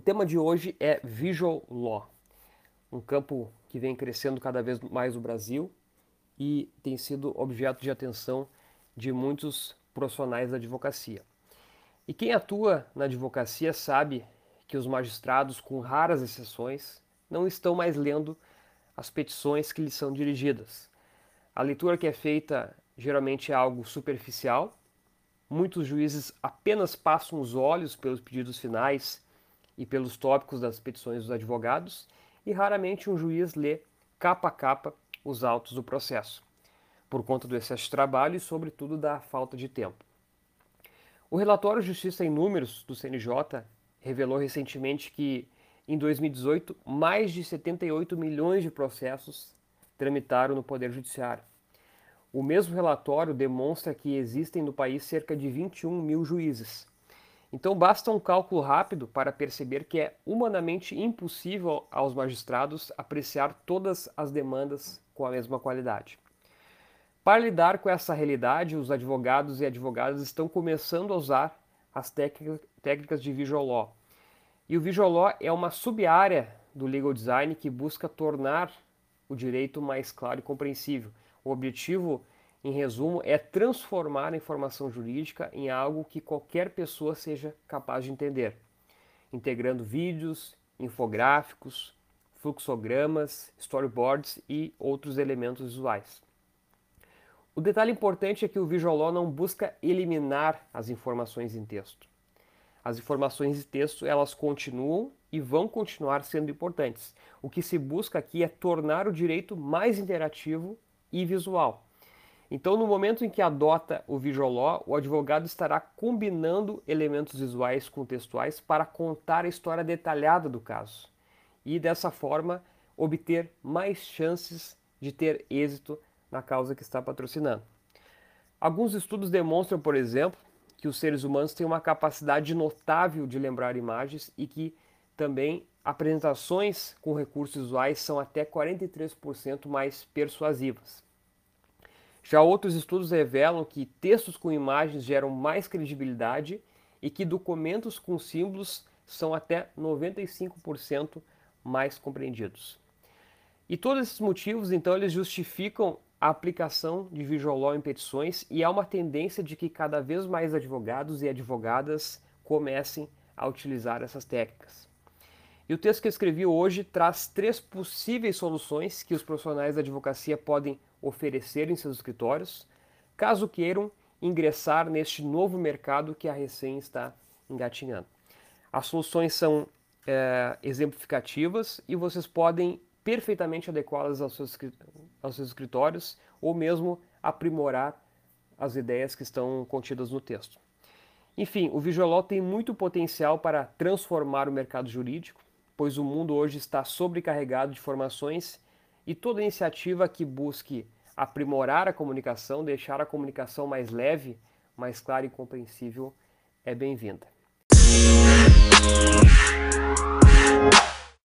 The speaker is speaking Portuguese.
O tema de hoje é Visual Law, um campo que vem crescendo cada vez mais no Brasil e tem sido objeto de atenção de muitos profissionais da advocacia. E quem atua na advocacia sabe que os magistrados, com raras exceções, não estão mais lendo as petições que lhes são dirigidas. A leitura que é feita geralmente é algo superficial. Muitos juízes apenas passam os olhos pelos pedidos finais e pelos tópicos das petições dos advogados, e raramente um juiz lê capa a capa os autos do processo, por conta do excesso de trabalho e, sobretudo, da falta de tempo. O relatório Justiça em Números do CNJ revelou recentemente que, em 2018, mais de 78 milhões de processos tramitaram no Poder Judiciário. O mesmo relatório demonstra que existem no país cerca de 21 mil juízes, então basta um cálculo rápido para perceber que é humanamente impossível aos magistrados apreciar todas as demandas com a mesma qualidade. Para lidar com essa realidade, os advogados e advogadas estão começando a usar as técnicas de Visual Law. E o Visual Law é uma sub-área do legal design que busca tornar o direito mais claro e compreensível. O objetivo em resumo, é transformar a informação jurídica em algo que qualquer pessoa seja capaz de entender, integrando vídeos, infográficos, fluxogramas, storyboards e outros elementos visuais. O detalhe importante é que o Visual Law não busca eliminar as informações em texto. As informações em texto elas continuam e vão continuar sendo importantes. O que se busca aqui é tornar o direito mais interativo e visual então, no momento em que adota o Visual Law, o advogado estará combinando elementos visuais com textuais para contar a história detalhada do caso e, dessa forma, obter mais chances de ter êxito na causa que está patrocinando. Alguns estudos demonstram, por exemplo, que os seres humanos têm uma capacidade notável de lembrar imagens e que também apresentações com recursos visuais são até 43% mais persuasivas. Já outros estudos revelam que textos com imagens geram mais credibilidade e que documentos com símbolos são até 95% mais compreendidos. E todos esses motivos, então, eles justificam a aplicação de Visual Law em petições e há uma tendência de que cada vez mais advogados e advogadas comecem a utilizar essas técnicas. E o texto que eu escrevi hoje traz três possíveis soluções que os profissionais da advocacia podem oferecer em seus escritórios, caso queiram ingressar neste novo mercado que a recém está engatinhando. As soluções são é, exemplificativas e vocês podem perfeitamente adequá-las aos seus, aos seus escritórios ou mesmo aprimorar as ideias que estão contidas no texto. Enfim, o Visual tem muito potencial para transformar o mercado jurídico, pois o mundo hoje está sobrecarregado de informações e toda iniciativa que busque aprimorar a comunicação, deixar a comunicação mais leve, mais clara e compreensível é bem-vinda.